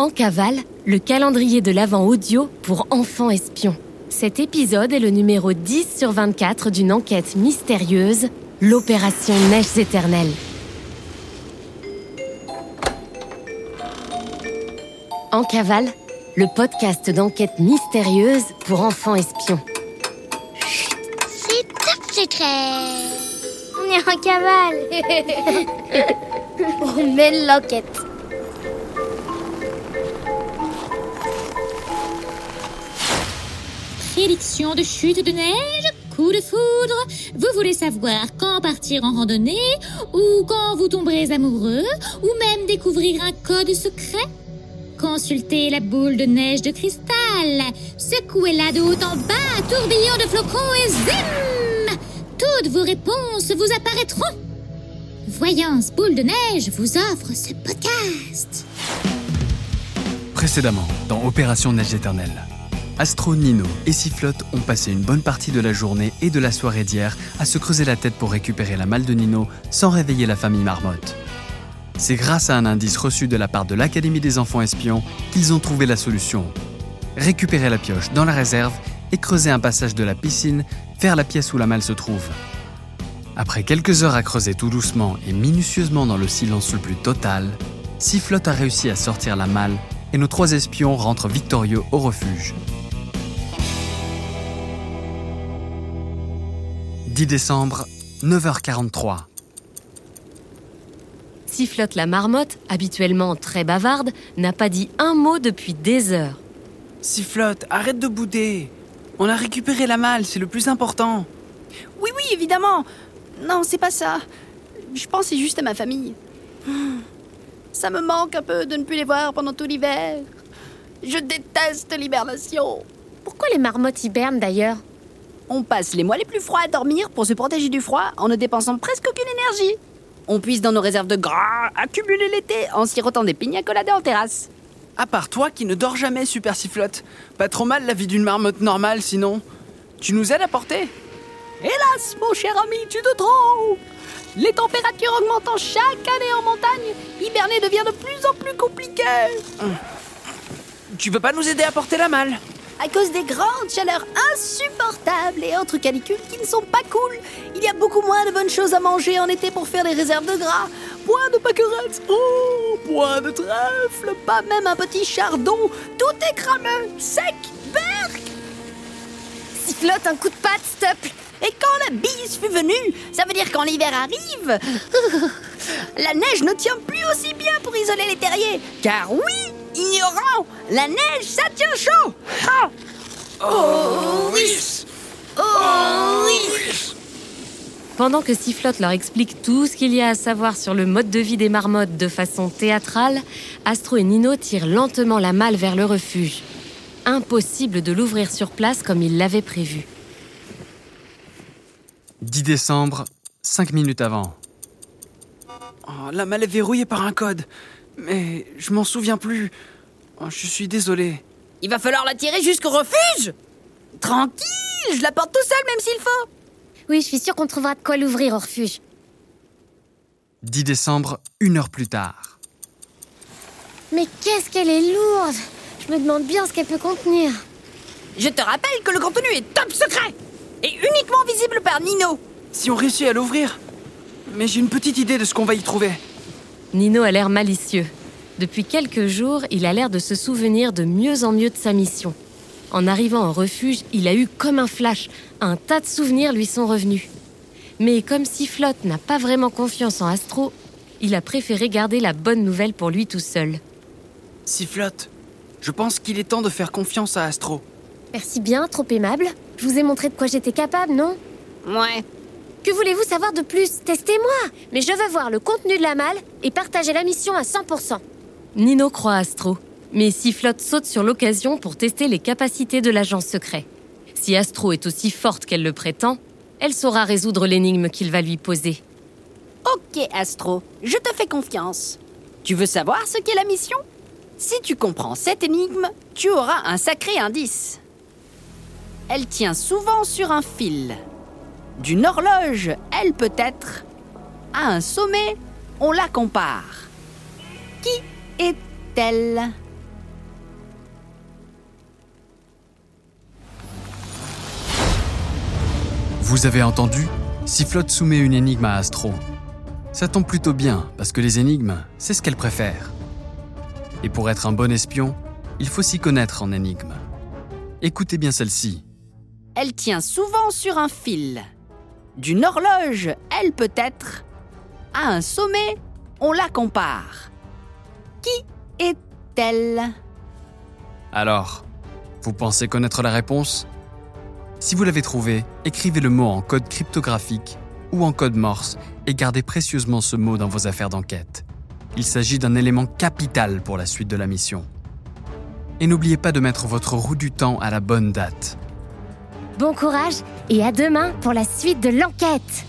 En cavale, le calendrier de l'Avent audio pour enfants espions. Cet épisode est le numéro 10 sur 24 d'une enquête mystérieuse, l'opération Neiges éternelles. En cavale, le podcast d'enquête mystérieuse pour enfants espions. C'est top secret On est en cavale On mène l'enquête Prédiction de chute de neige, coup de foudre. Vous voulez savoir quand partir en randonnée, ou quand vous tomberez amoureux, ou même découvrir un code secret? Consultez la boule de neige de cristal. Secouez-la de haut en bas, tourbillon de flocons et zim Toutes vos réponses vous apparaîtront. Voyance Boule de Neige vous offre ce podcast. Précédemment, dans Opération Neige éternelle. Astro, Nino et Sifflotte ont passé une bonne partie de la journée et de la soirée d'hier à se creuser la tête pour récupérer la malle de Nino sans réveiller la famille Marmotte. C'est grâce à un indice reçu de la part de l'Académie des enfants espions qu'ils ont trouvé la solution. Récupérer la pioche dans la réserve et creuser un passage de la piscine vers la pièce où la malle se trouve. Après quelques heures à creuser tout doucement et minutieusement dans le silence le plus total, Sifflotte a réussi à sortir la malle et nos trois espions rentrent victorieux au refuge. 10 décembre, 9h43. Sifflotte la marmotte, habituellement très bavarde, n'a pas dit un mot depuis des heures. Sifflotte, arrête de bouder. On a récupéré la malle, c'est le plus important. Oui, oui, évidemment. Non, c'est pas ça. Je pensais juste à ma famille. Ça me manque un peu de ne plus les voir pendant tout l'hiver. Je déteste l'hibernation. Pourquoi les marmottes hibernent d'ailleurs? On passe les mois les plus froids à dormir pour se protéger du froid en ne dépensant presque aucune énergie. On puise dans nos réserves de gras, accumuler l'été en sirotant des pina coladas en terrasse. À part toi qui ne dors jamais, Super Sifflotte. Pas trop mal la vie d'une marmotte normale sinon. Tu nous aides à porter? Hélas, mon cher ami, tu te trompes Les températures augmentant chaque année en montagne, hiberner devient de plus en plus compliqué. Tu veux pas nous aider à porter la malle? À cause des grandes chaleurs insupportables et autres canicules qui ne sont pas cool, il y a beaucoup moins de bonnes choses à manger en été pour faire des réserves de gras. Point de pâquerettes, oh, point de trèfle, pas même un petit chardon. Tout est crameux, sec, berk. Sifflotte un coup de patte, plaît Et quand la bise fut venue, ça veut dire quand l'hiver arrive, la neige ne tient plus aussi bien pour isoler les terriers. Car oui, ignorant, la neige, ça tient chaud. Ha Oh oui Oh oui Pendant que Sifflotte leur explique tout ce qu'il y a à savoir sur le mode de vie des marmottes de façon théâtrale, Astro et Nino tirent lentement la malle vers le refuge. Impossible de l'ouvrir sur place comme ils l'avaient prévu. 10 décembre, 5 minutes avant. Oh, La malle est verrouillée par un code. Mais je m'en souviens plus. Oh, je suis désolé. Il va falloir la tirer jusqu'au refuge Tranquille, je la porte tout seul même s'il faut. Oui, je suis sûre qu'on trouvera de quoi l'ouvrir au refuge. 10 décembre, une heure plus tard. Mais qu'est-ce qu'elle est lourde Je me demande bien ce qu'elle peut contenir. Je te rappelle que le contenu est top secret et uniquement visible par Nino. Si on réussit à l'ouvrir. Mais j'ai une petite idée de ce qu'on va y trouver. Nino a l'air malicieux. Depuis quelques jours, il a l'air de se souvenir de mieux en mieux de sa mission. En arrivant au refuge, il a eu comme un flash. Un tas de souvenirs lui sont revenus. Mais comme Sifflotte n'a pas vraiment confiance en Astro, il a préféré garder la bonne nouvelle pour lui tout seul. Sifflotte, je pense qu'il est temps de faire confiance à Astro. Merci bien, trop aimable. Je vous ai montré de quoi j'étais capable, non? Ouais. Que voulez-vous savoir de plus? Testez-moi Mais je veux voir le contenu de la malle et partager la mission à 100%. Nino croit Astro, mais Sifflotte saute sur l'occasion pour tester les capacités de l'agent secret. Si Astro est aussi forte qu'elle le prétend, elle saura résoudre l'énigme qu'il va lui poser. Ok, Astro, je te fais confiance. Tu veux savoir ce qu'est la mission? Si tu comprends cette énigme, tu auras un sacré indice. Elle tient souvent sur un fil d'une horloge, elle peut-être, à un sommet, on la compare. Qui est-elle? Vous avez entendu? Sifflotte soumet une énigme à Astro. Ça tombe plutôt bien, parce que les énigmes, c'est ce qu'elle préfère. Et pour être un bon espion, il faut s'y connaître en énigmes. Écoutez bien celle-ci. Elle tient souvent sur un fil. D'une horloge, elle peut être. À un sommet, on la compare. Qui est-elle? Alors, vous pensez connaître la réponse? Si vous l'avez trouvée, écrivez le mot en code cryptographique ou en code morse et gardez précieusement ce mot dans vos affaires d'enquête. Il s'agit d'un élément capital pour la suite de la mission. Et n'oubliez pas de mettre votre roue du temps à la bonne date. Bon courage et à demain pour la suite de l'enquête